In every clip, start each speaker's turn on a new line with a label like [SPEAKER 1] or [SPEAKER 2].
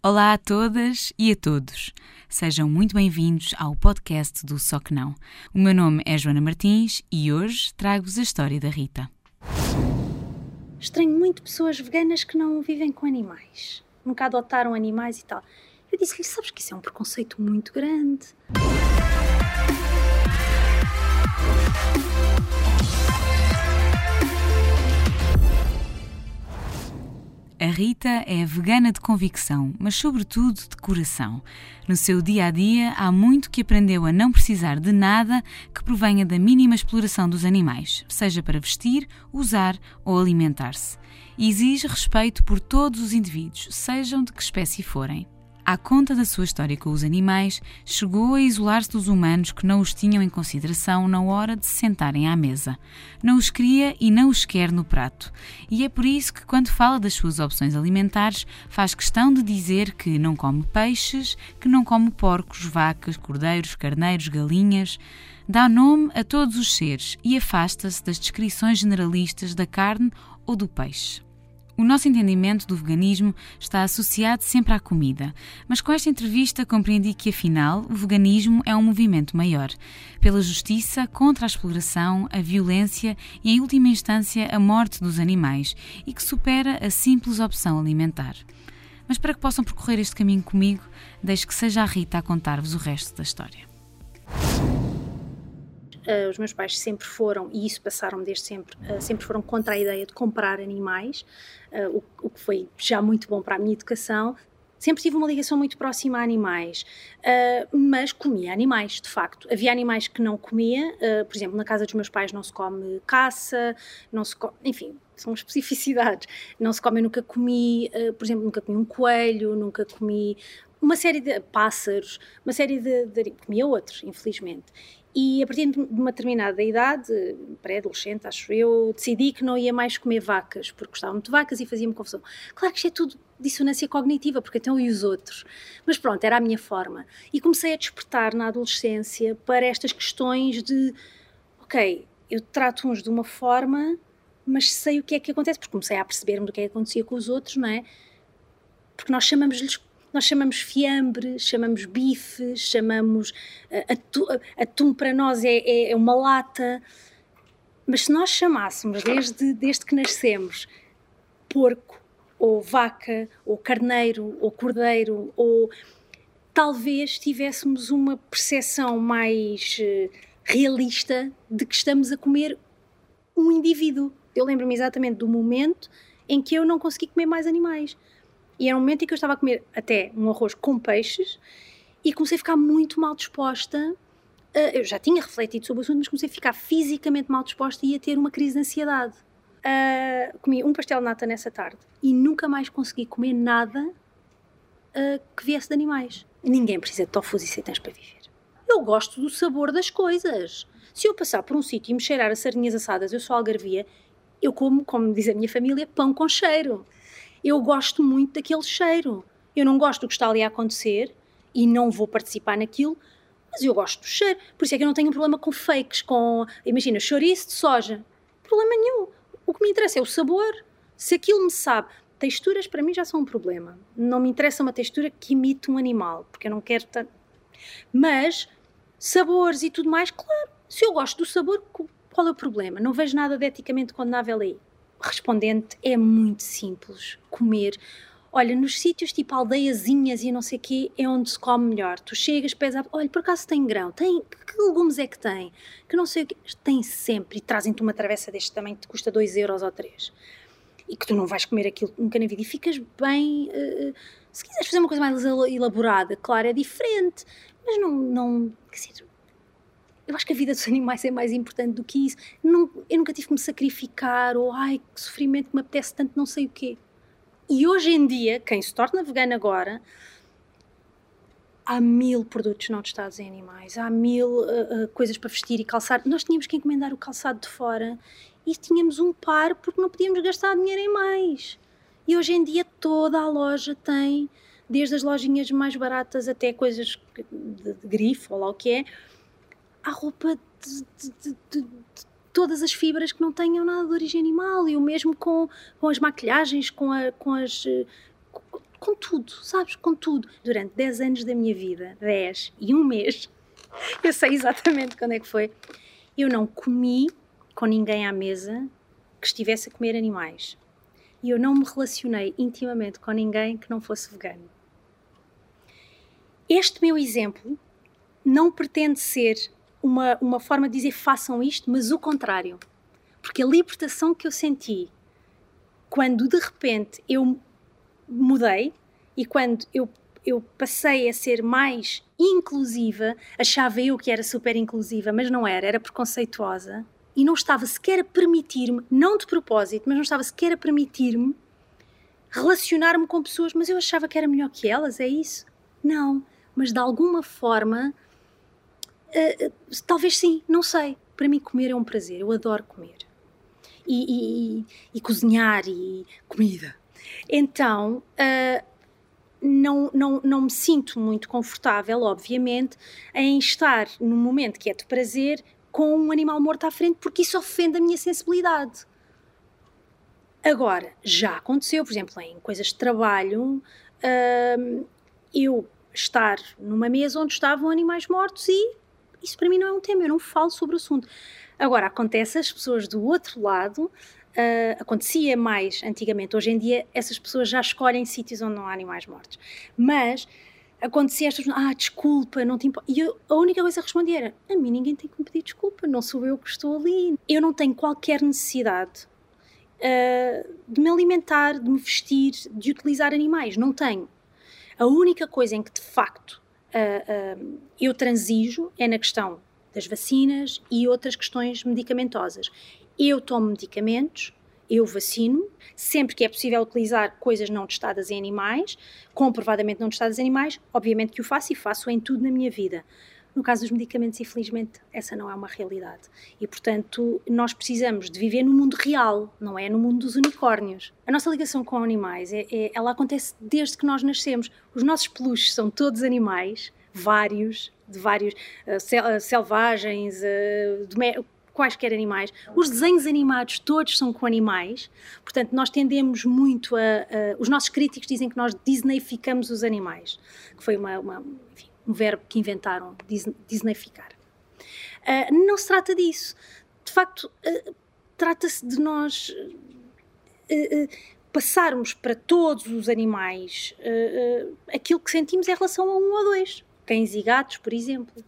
[SPEAKER 1] Olá a todas e a todos. Sejam muito bem-vindos ao podcast do Só Que Não. O meu nome é Joana Martins e hoje trago-vos a história da Rita.
[SPEAKER 2] Estranho muito pessoas veganas que não vivem com animais. Nunca adotaram animais e tal. Eu disse-lhe, sabes que isso é um preconceito muito grande.
[SPEAKER 1] A Rita é vegana de convicção, mas sobretudo de coração. No seu dia a dia, há muito que aprendeu a não precisar de nada que provenha da mínima exploração dos animais, seja para vestir, usar ou alimentar-se. E exige respeito por todos os indivíduos, sejam de que espécie forem à conta da sua história com os animais, chegou a isolar-se dos humanos que não os tinham em consideração na hora de se sentarem à mesa. Não os queria e não os quer no prato. E é por isso que, quando fala das suas opções alimentares, faz questão de dizer que não come peixes, que não come porcos, vacas, cordeiros, carneiros, galinhas. Dá nome a todos os seres e afasta-se das descrições generalistas da carne ou do peixe. O nosso entendimento do veganismo está associado sempre à comida, mas com esta entrevista compreendi que, afinal, o veganismo é um movimento maior pela justiça, contra a exploração, a violência e, em última instância, a morte dos animais e que supera a simples opção alimentar. Mas para que possam percorrer este caminho comigo, deixo que seja a Rita a contar-vos o resto da história.
[SPEAKER 2] Uh, os meus pais sempre foram, e isso passaram desde sempre, uh, sempre foram contra a ideia de comprar animais, uh, o, o, que foi já muito bom para a minha educação. Sempre tive uma ligação muito próxima a animais, mas comia animais, de facto. Havia animais que não comia, por exemplo, na casa dos meus pais não se come caça, não se come, enfim, são especificidades. Não se come, eu nunca comi, por exemplo, nunca comi um coelho, nunca comi uma série de pássaros, uma série de, de comia outros, infelizmente. E a partir de uma determinada idade, pré-adolescente, acho eu, decidi que não ia mais comer vacas, porque gostava muito de vacas e fazia-me confusão. Claro que isto é tudo dissonância cognitiva, porque então e os outros? Mas pronto, era a minha forma. E comecei a despertar na adolescência para estas questões de, ok, eu trato uns de uma forma, mas sei o que é que acontece, porque comecei a perceber-me do que é que acontecia com os outros, não é? Porque nós chamamos-lhes nós chamamos fiambre, chamamos bife, chamamos uh, atum, atum para nós é, é, é, uma lata. Mas se nós chamássemos desde, desde que nascemos porco, ou vaca, ou carneiro, ou cordeiro, ou talvez tivéssemos uma percepção mais uh, realista de que estamos a comer um indivíduo. Eu lembro-me exatamente do momento em que eu não consegui comer mais animais. E era um momento em que eu estava a comer até um arroz com peixes e comecei a ficar muito mal disposta. Uh, eu já tinha refletido sobre o assunto, mas comecei a ficar fisicamente mal disposta e a ter uma crise de ansiedade. Uh, comi um pastel de nata nessa tarde e nunca mais consegui comer nada uh, que viesse de animais. Ninguém precisa de tofus e seitãs para viver. Eu gosto do sabor das coisas. Se eu passar por um sítio e me cheirar a sardinhas assadas, eu sou algarvia, eu como, como diz a minha família, pão com cheiro eu gosto muito daquele cheiro. Eu não gosto do que está ali a acontecer e não vou participar naquilo, mas eu gosto do cheiro. Por isso é que eu não tenho problema com fakes, com, imagina, chouriço de soja. Problema nenhum. O que me interessa é o sabor. Se aquilo me sabe. Texturas para mim já são um problema. Não me interessa uma textura que imite um animal, porque eu não quero tanto. Mas sabores e tudo mais, claro. Se eu gosto do sabor, qual é o problema? Não vejo nada de eticamente condenável aí respondente é muito simples. Comer. Olha, nos sítios tipo aldeiazinhas e não sei o quê, é onde se come melhor. Tu chegas, pesas, olha, por acaso tem grão? Tem, que legumes é que tem? Que não sei o quê. Tem sempre. E trazem-te uma travessa deste tamanho que te custa 2 euros ou 3. E que tu não vais comer aquilo nunca na vida. E ficas bem... Uh, se quiseres fazer uma coisa mais elaborada, claro, é diferente. Mas não... não quer dizer, eu acho que a vida dos animais é mais importante do que isso. Não, eu nunca tive que me sacrificar, ou ai, que sofrimento que me apetece tanto, não sei o quê. E hoje em dia, quem se torna vegano agora, há mil produtos não testados em animais, há mil uh, uh, coisas para vestir e calçar. Nós tínhamos que encomendar o calçado de fora e tínhamos um par porque não podíamos gastar dinheiro em mais. E hoje em dia toda a loja tem, desde as lojinhas mais baratas até coisas de, de grifo ou lá o que é, há roupa de, de, de, de, todas as fibras que não tenham nada de origem animal e o mesmo com, com as maquilhagens, com, a, com as com tudo, sabes? Com tudo. Durante 10 anos da minha vida, 10 e um mês, eu sei exatamente quando é que foi, eu não comi com ninguém à mesa que estivesse a comer animais. E eu não me relacionei intimamente com ninguém que não fosse vegano. Este meu exemplo não pretende ser uma, uma forma de dizer façam isto, mas o contrário. Porque a libertação que eu senti quando de repente eu mudei e quando eu, eu passei a ser mais inclusiva, achava eu que era super inclusiva, mas não era, era preconceituosa e não estava sequer a permitir-me, não de propósito, mas não estava sequer a permitir-me relacionar-me com pessoas, mas eu achava que era melhor que elas, é isso? Não, mas de alguma forma, uh, talvez sim, não sei. Para mim, comer é um prazer, eu adoro comer. E, e, e cozinhar e comida. Então, uh, não, não, não me sinto muito confortável, obviamente, em estar num momento que é de prazer com um animal morto à frente, porque isso ofende a minha sensibilidade. Agora, já aconteceu, por exemplo, em coisas de trabalho, uh, eu estar numa mesa onde estavam animais mortos e isso para mim não é um tema, eu não falo sobre o assunto. Agora, acontece as pessoas do outro lado Uh, acontecia mais antigamente. Hoje em dia, essas pessoas já escolhem sítios onde não há animais mortos. Mas acontecia estas ah, desculpa, não te importa. E eu, a única coisa que respondia era: a mim ninguém tem que me pedir desculpa, não sou eu que estou ali. Eu não tenho qualquer necessidade uh, de me alimentar, de me vestir, de utilizar animais. Não tenho. A única coisa em que de facto uh, eu transijo é na questão das vacinas e outras questões medicamentosas eu tomo medicamentos, eu vacino, sempre que é possível utilizar coisas não testadas em animais, comprovadamente não testadas em animais, obviamente que o faço e faço em tudo na minha vida. No caso dos medicamentos, infelizmente, essa não é uma realidade. E, portanto, nós precisamos de viver no mundo real, não é no mundo dos unicórnios. A nossa ligação com animais, é, é, ela acontece desde que nós nascemos. Os nossos peluches são todos animais, vários, de vários uh, sel, selvagens, uh, quaisquer animais. Os desenhos animados todos são com animais, portanto, nós tendemos muito a. a os nossos críticos dizem que nós disneyficamos os animais, que foi uma, uma enfim, um verbo que inventaram, disneyficar. Uh, não se trata disso. De facto, uh, trata-se de nós. Uh, passarmos para todos os animais aquilo que sentimos em relação a um ou dois. Cães e gatos, por exemplo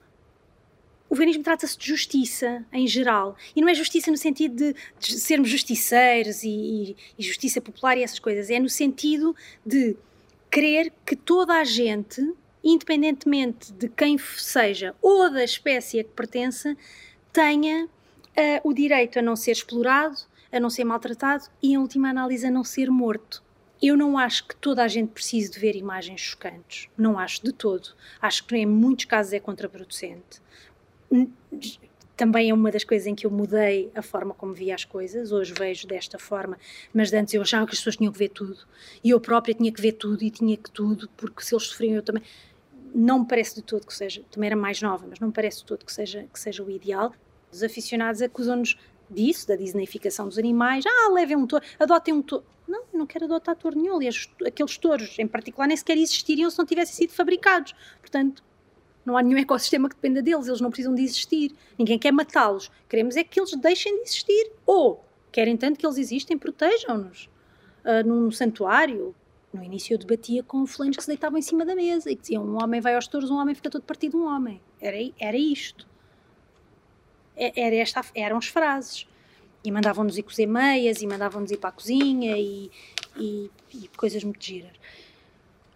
[SPEAKER 2] o veganismo trata-se de justiça em geral. E não é justiça no sentido de, de sermos justiceiros e, e, justiça popular e essas coisas. É no sentido de querer que toda a gente, independentemente de quem seja ou da espécie a que pertença, tenha uh, o direito a não ser explorado, a não ser maltratado e, em última análise, a não ser morto. Eu não acho que toda a gente precise de ver imagens chocantes. Não acho de todo. Acho que em muitos casos é contraproducente também é uma das coisas em que eu mudei a forma como via as coisas. Hoje vejo desta forma, mas antes eu achava que as pessoas tinham que ver tudo. E eu própria tinha que ver tudo e tinha que tudo, porque se eles sofriam eu também. Não me parece de todo que seja, também era mais nova, mas não me parece de todo que seja, que seja o ideal. Os aficionados acusam-nos disso, da disneyficação dos animais. Ah, levem um touro, adotem um touro. Não, não quero adotar touro nenhum. Aliás, aqueles touros em particular nem sequer existiriam se não tivessem sido fabricados. Portanto, não há nenhum ecossistema que dependa deles, eles não precisam de existir. Ninguém quer matá-los. Queremos é que eles deixem de existir. Ou querem tanto que eles existem, protejam-nos. Uh, num santuário. No início eu debatia com fulanos que se deitavam em cima da mesa e que diziam: um homem vai aos touros, um homem fica todo partido um homem. Era, era isto. Era esta, eram as frases. E mandavam-nos ir cozer meias, e mandavam-nos ir para a cozinha, e, e, e coisas muito giras.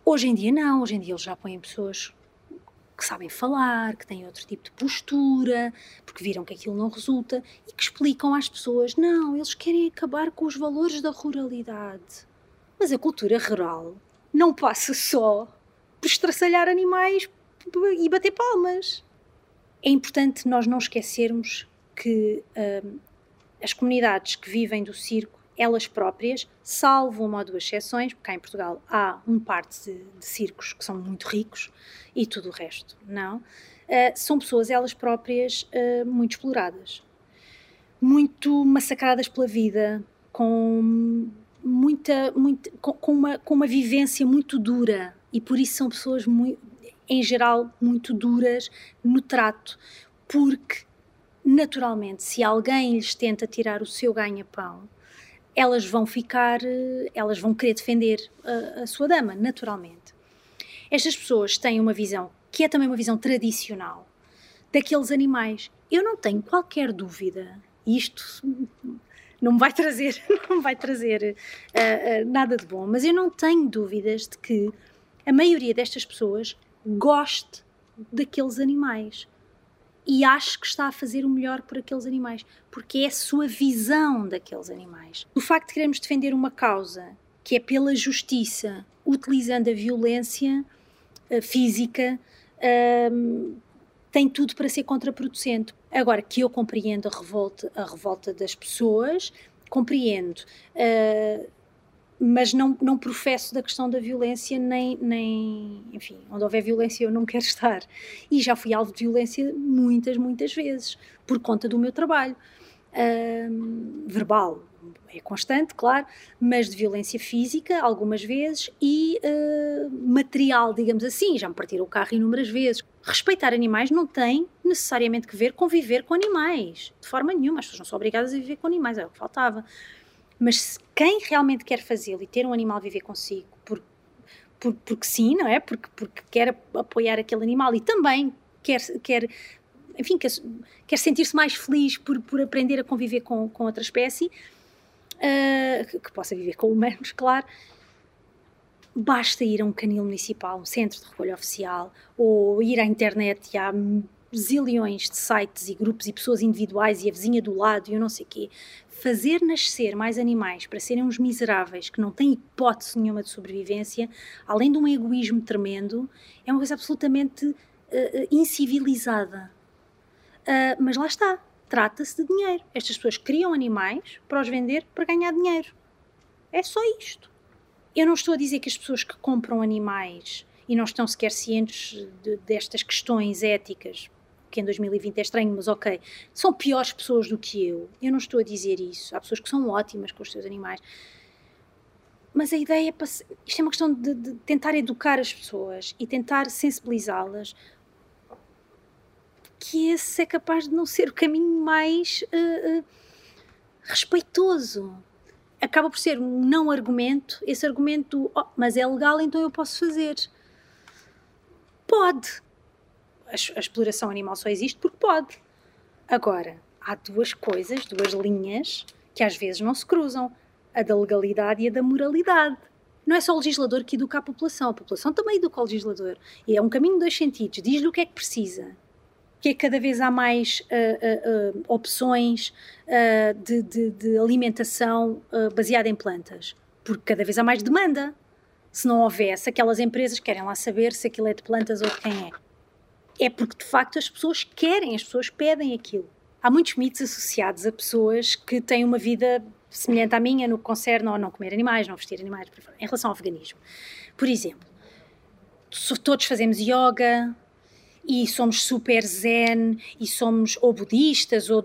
[SPEAKER 2] Hoje em dia, não. Hoje em dia eles já põem pessoas que sabem falar, que têm outro tipo de postura, porque viram que aquilo não resulta e que explicam às pessoas: não, eles querem acabar com os valores da ruralidade. Mas a cultura rural não passa só por estraçalhar animais e bater palmas. É importante nós não esquecermos que hum, as comunidades que vivem do circo elas próprias, salvo uma ou duas exceções, porque cá em Portugal há um par de, de circos que são muito ricos e tudo o resto não, uh, são pessoas elas próprias uh, muito exploradas, muito massacradas pela vida, com muita, muita com, uma, com uma vivência muito dura e por isso são pessoas muito, em geral muito duras no trato, porque naturalmente se alguém lhes tenta tirar o seu ganha-pão, elas vão ficar, elas vão querer defender a, a sua dama, naturalmente. Estas pessoas têm uma visão que é também uma visão tradicional daqueles animais. Eu não tenho qualquer dúvida, isto não me vai trazer, não vai trazer uh, uh, nada de bom, mas eu não tenho dúvidas de que a maioria destas pessoas goste daqueles animais e acho que está a fazer o melhor por aqueles animais, porque é a sua visão daqueles animais. O facto de queremos defender uma causa que é pela justiça, utilizando a violência uh, física, uh, tem tudo para ser contraproducente. Agora, que eu compreendo a revolta, a revolta das pessoas, compreendo, uh, mas não, não professo da questão da violência, nem, nem, enfim, onde houver violência eu não quero estar. E já fui alvo de violência muitas, muitas vezes, por conta do meu trabalho. Uh, verbal, é constante, claro, mas de violência física, algumas vezes, e uh, material, digamos assim. Já me partiram o carro inúmeras vezes. Respeitar animais não tem necessariamente que ver com viver com animais, de forma nenhuma. As pessoas não são obrigadas a viver com animais, é o que faltava. Mas quem realmente quer fazê-lo e ter um animal viver consigo, por, por, porque sim, não é? Porque, porque quer apoiar aquele animal e também quer, quer enfim, quer, quer sentir-se mais feliz por, por aprender a conviver com, com outra espécie, que, que, possa viver com humanos, claro, basta ir a um canil municipal, um centro de recolha oficial, ou ir à internet e há zilhões de sites e grupos e pessoas individuais e a vizinha do lado e eu não sei o quê. Fazer nascer mais animais para serem uns miseráveis que não têm hipótese nenhuma de sobrevivência, além de um egoísmo tremendo, é uma coisa absolutamente uh, incivilizada. Uh, mas lá está, trata-se de dinheiro. Estas pessoas criam animais para os vender para ganhar dinheiro. É só isto. Eu não estou a dizer que as pessoas que compram animais e não estão sequer cientes de, destas questões éticas, que em 2020 é estranho, mas ok, são piores pessoas do que eu. Eu não estou a dizer isso. Há pessoas que são ótimas com os seus animais. Mas a ideia é. Isto é uma questão de, de tentar educar as pessoas e tentar sensibilizá-las que esse é capaz de não ser o caminho mais uh, uh, respeitoso. Acaba por ser um não argumento, esse argumento, oh, mas é legal, então eu posso fazer. Pode. A, a exploração animal só existe porque pode. Agora, há duas coisas, duas linhas, que às vezes não se cruzam: a da legalidade e a da moralidade não é só o legislador que educa a população, a população também educa o legislador. E é um caminho de dois sentidos. Diz-lhe o que é que precisa que é cada vez há mais uh, uh, opções de, de, de, alimentação baseada em plantas, porque cada vez há mais demanda. Se não houvesse, aquelas empresas querem lá saber se aquilo é de plantas ou de quem é. É porque de facto as pessoas querem, as pessoas pedem aquilo. Há muitos mitos associados a pessoas que têm uma vida semelhante à minha no que concerne a não comer animais, não vestir animais, em relação ao veganismo. Por exemplo, todos fazemos yoga, e somos super zen e somos ou budistas ou,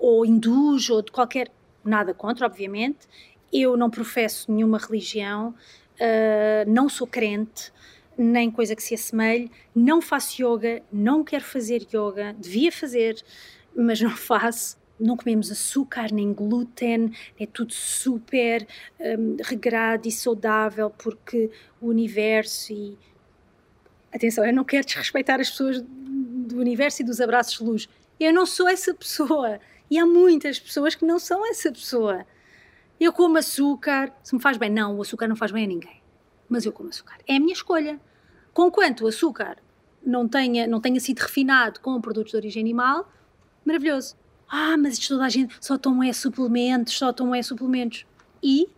[SPEAKER 2] ou hindus ou de qualquer. Nada contra, obviamente. Eu não professo nenhuma religião, uh, não sou crente, nem coisa que se assemelhe, não faço yoga, não quero fazer yoga, devia fazer, mas não faço. Não comemos açúcar nem glúten, é tudo super um, regrado e saudável porque o universo e Atenção, eu não quero desrespeitar as pessoas do universo e dos abraços de luz. Eu não sou essa pessoa. E há muitas pessoas que não são essa pessoa. Eu como açúcar, se me faz bem, não, o açúcar não faz bem a ninguém. Mas eu como açúcar. É a minha escolha. Conquanto o açúcar não tenha, não tenha sido refinado com produtos de origem animal, maravilhoso. Ah, mas isto toda a gente só tomam é suplementos, só tomam é suplementos. E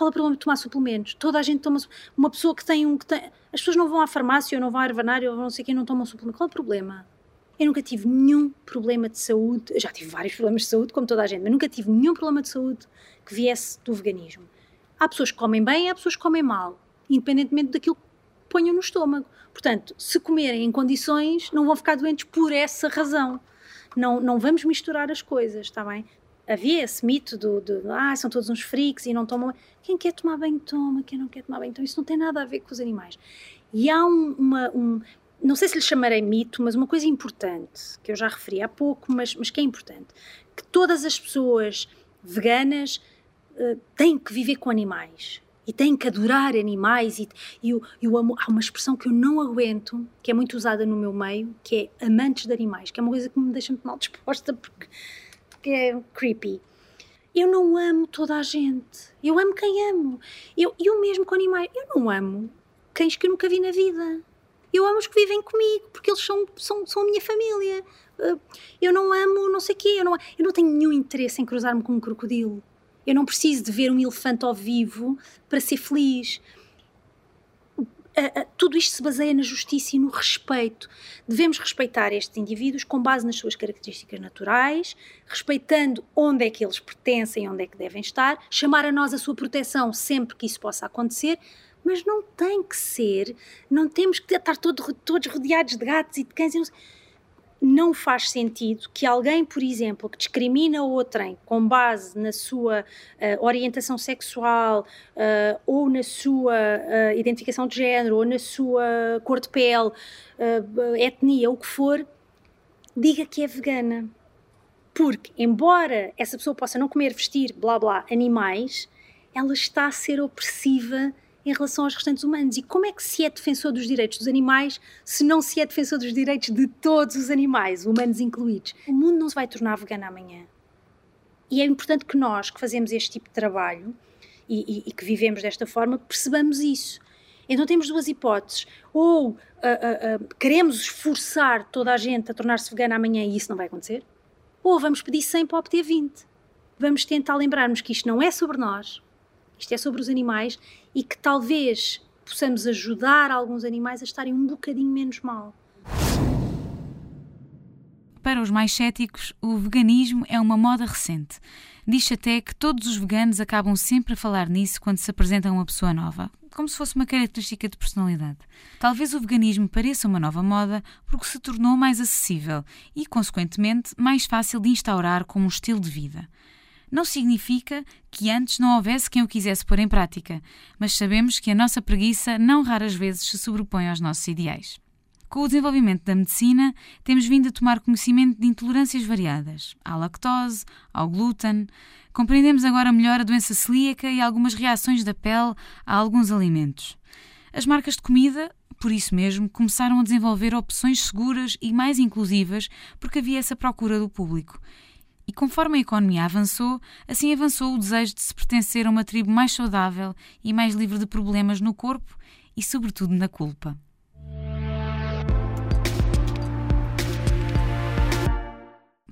[SPEAKER 2] qual é o problema de tomar suplementos? Toda a gente toma uma pessoa que tem um que tem, as pessoas não vão à farmácia ou não vão à ervanária ou não sei quem não tomam suplemento. Qual é o problema? Eu nunca tive nenhum problema de saúde, já tive vários problemas de saúde, como toda a gente, mas nunca tive nenhum problema de saúde que viesse do veganismo. Há pessoas que comem bem, há pessoas que comem mal, independentemente daquilo que ponham no estômago. Portanto, se comerem em condições, não vão ficar doentes por essa razão. Não, não vamos misturar as coisas, está bem? Havia esse mito do, do ah, são todos uns freaks e não tomam. Quem quer tomar banho toma, quem não quer tomar banho toma. Isso não tem nada a ver com os animais. E há um, uma, um, não sei se lhe chamarei mito, mas uma coisa importante, que eu já referi há pouco, mas, mas que é importante, que todas as pessoas veganas uh, têm que viver com animais e têm que adorar animais e, e eu, eu amo, há uma expressão que eu não aguento, que é muito usada no meu meio, que é amantes de animais, que é uma coisa que me deixa muito mal disposta porque, porque é creepy. Eu não amo toda a gente. Eu amo quem amo. Eu, eu mesmo com animais. Eu não amo cães que eu nunca vi na vida. Eu amo os que vivem comigo, porque eles são, são, são a minha família. Uh, eu não amo não sei o quê, eu não, eu não tenho nenhum interesse em cruzar-me com um crocodilo. Eu não preciso de ver um elefante ao vivo para ser feliz. Tudo isto se baseia na justiça e no respeito. Devemos respeitar estes indivíduos com base nas suas características naturais, respeitando onde é que eles pertencem, onde é que devem estar, chamar a nós a sua proteção sempre que isso possa acontecer, mas não tem que ser, não temos que estar todo, todos rodeados de gatos e de cães. Não faz sentido que alguém, por exemplo, que discrimina outrem com base na sua uh, orientação sexual uh, ou na sua uh, identificação de género ou na sua cor de pele, etnia, o que for, diga que é vegana. Porque, embora essa pessoa possa não comer, vestir, blá blá, animais, ela está a ser opressiva em relação aos restantes humanos. E como é que se é defensor dos direitos dos animais se não se é defensor dos direitos de todos os animais, humanos incluídos? O mundo não se vai tornar vegano amanhã. E é importante que nós, que fazemos este tipo de trabalho e, e, e que vivemos desta forma, percebamos isso. Então temos duas hipóteses. Ou uh, uh, uh, queremos esforçar toda a gente a tornar-se vegana amanhã e isso não vai acontecer, ou vamos pedir 100 para obter 20. Vamos tentar lembrarmos que isto não é sobre nós, isto é sobre os animais e que talvez possamos ajudar alguns animais a estarem um bocadinho menos mal.
[SPEAKER 1] Para os mais céticos, o veganismo é uma moda recente. Diz até que todos os veganos acabam sempre a falar nisso quando se apresenta uma pessoa nova, como se fosse uma característica de personalidade. Talvez o veganismo pareça uma nova moda porque se tornou mais acessível e, consequentemente, mais fácil de instaurar como um estilo de vida não significa que antes não houvesse quem o quisesse pôr em prática, mas sabemos que a nossa preguiça não raras vezes se sobrepõe aos nossos ideais. Com o desenvolvimento da medicina, temos vindo a tomar conhecimento de intolerâncias variadas, à lactose, ao glúten. Compreendemos agora melhor a doença celíaca e algumas reações da pele a alguns alimentos. As marcas de comida, por isso mesmo, começaram a desenvolver opções seguras e mais inclusivas porque havia essa procura do público. E conforme a economia avançou, assim avançou o desejo de se pertencer a uma tribo mais saudável e mais livre de problemas no corpo e, sobretudo, na culpa.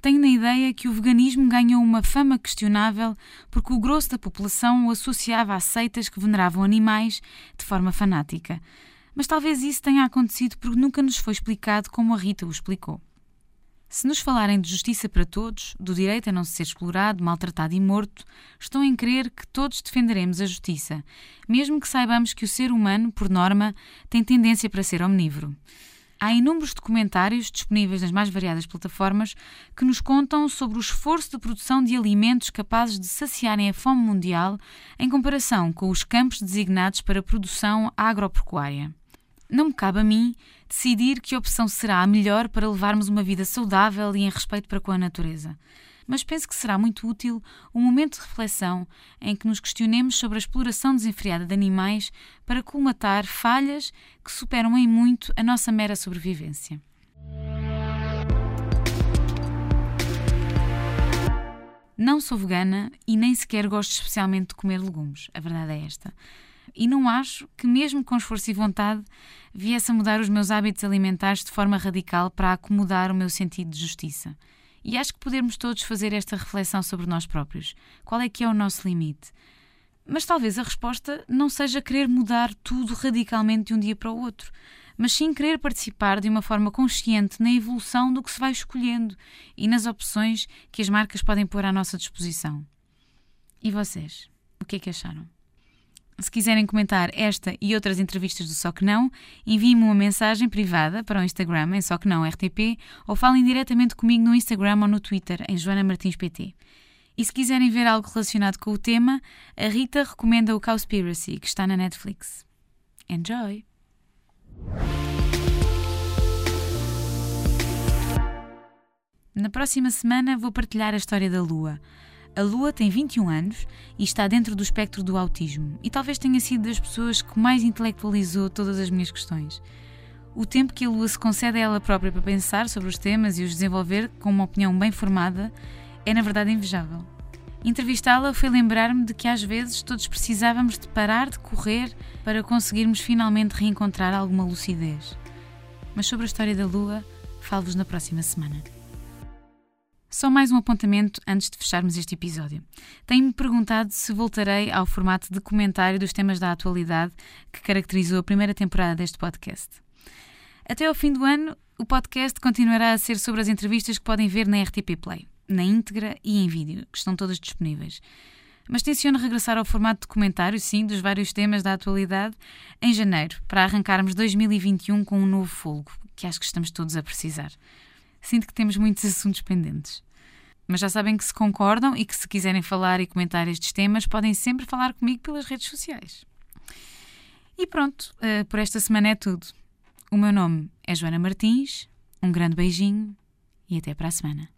[SPEAKER 1] Tenho na ideia que o veganismo ganhou uma fama questionável porque o grosso da população o associava a seitas que veneravam animais de forma fanática. Mas talvez isso tenha acontecido porque nunca nos foi explicado como a Rita o explicou. Se nos falarem de justiça para todos, do direito a não ser explorado, maltratado e morto, estão em crer que todos defenderemos a justiça, mesmo que saibamos que o ser humano, por norma, tem tendência para ser omnívoro. Há inúmeros documentários disponíveis nas mais variadas plataformas que nos contam sobre o esforço de produção de alimentos capazes de saciarem a fome mundial em comparação com os campos designados para produção agropecuária. Não me cabe a mim decidir que opção será a melhor para levarmos uma vida saudável e em respeito para com a natureza. Mas penso que será muito útil um momento de reflexão em que nos questionemos sobre a exploração desenfreada de animais para colmatar falhas que superam em muito a nossa mera sobrevivência. Não sou vegana e nem sequer gosto especialmente de comer legumes, a verdade é esta e não acho que, mesmo com esforço e vontade, viesse a mudar os meus hábitos alimentares de forma radical para acomodar o meu sentido de justiça. E acho que podemos todos fazer esta reflexão sobre nós próprios. Qual é que é o nosso limite? Mas talvez a resposta não seja querer mudar tudo radicalmente de um dia para o outro, mas sim querer participar de uma forma consciente na evolução do que se vai escolhendo e nas opções que as marcas podem pôr à nossa disposição. E vocês? O que é que acharam? Se quiserem comentar esta e outras entrevistas do Só Que Não, enviem-me uma mensagem privada para o Instagram em Só Que Não RTP ou falem diretamente comigo no Instagram ou no Twitter em Joana Martins PT. E se quiserem ver algo relacionado com o tema, a Rita recomenda o Cowspiracy, que está na Netflix. Enjoy! Na próxima semana vou partilhar a história da Lua. A Lua tem 21 anos e está dentro do espectro do autismo, e talvez tenha sido das pessoas que mais intelectualizou todas as minhas questões. O tempo que a Lua se concede a ela própria para pensar sobre os temas e os desenvolver com uma opinião bem formada é, na verdade, invejável. Entrevistá-la foi lembrar-me de que às vezes todos precisávamos de parar de correr para conseguirmos finalmente reencontrar alguma lucidez. Mas sobre a história da Lua, falo-vos na próxima semana. Só mais um apontamento antes de fecharmos este episódio. Tenho-me perguntado se voltarei ao formato de comentário dos temas da atualidade que caracterizou a primeira temporada deste podcast. Até ao fim do ano, o podcast continuará a ser sobre as entrevistas que podem ver na RTP Play, na íntegra e em vídeo, que estão todas disponíveis. Mas tenciono regressar ao formato de comentário, sim, dos vários temas da atualidade, em janeiro, para arrancarmos 2021 com um novo fogo, que acho que estamos todos a precisar sinto que temos muitos assuntos pendentes. Mas já sabem que se concordam e que se quiserem falar e comentar estes temas, podem sempre falar comigo pelas redes sociais. E pronto, uh, por esta semana é tudo. O meu nome é Joana Martins, um grande beijinho e até para a semana.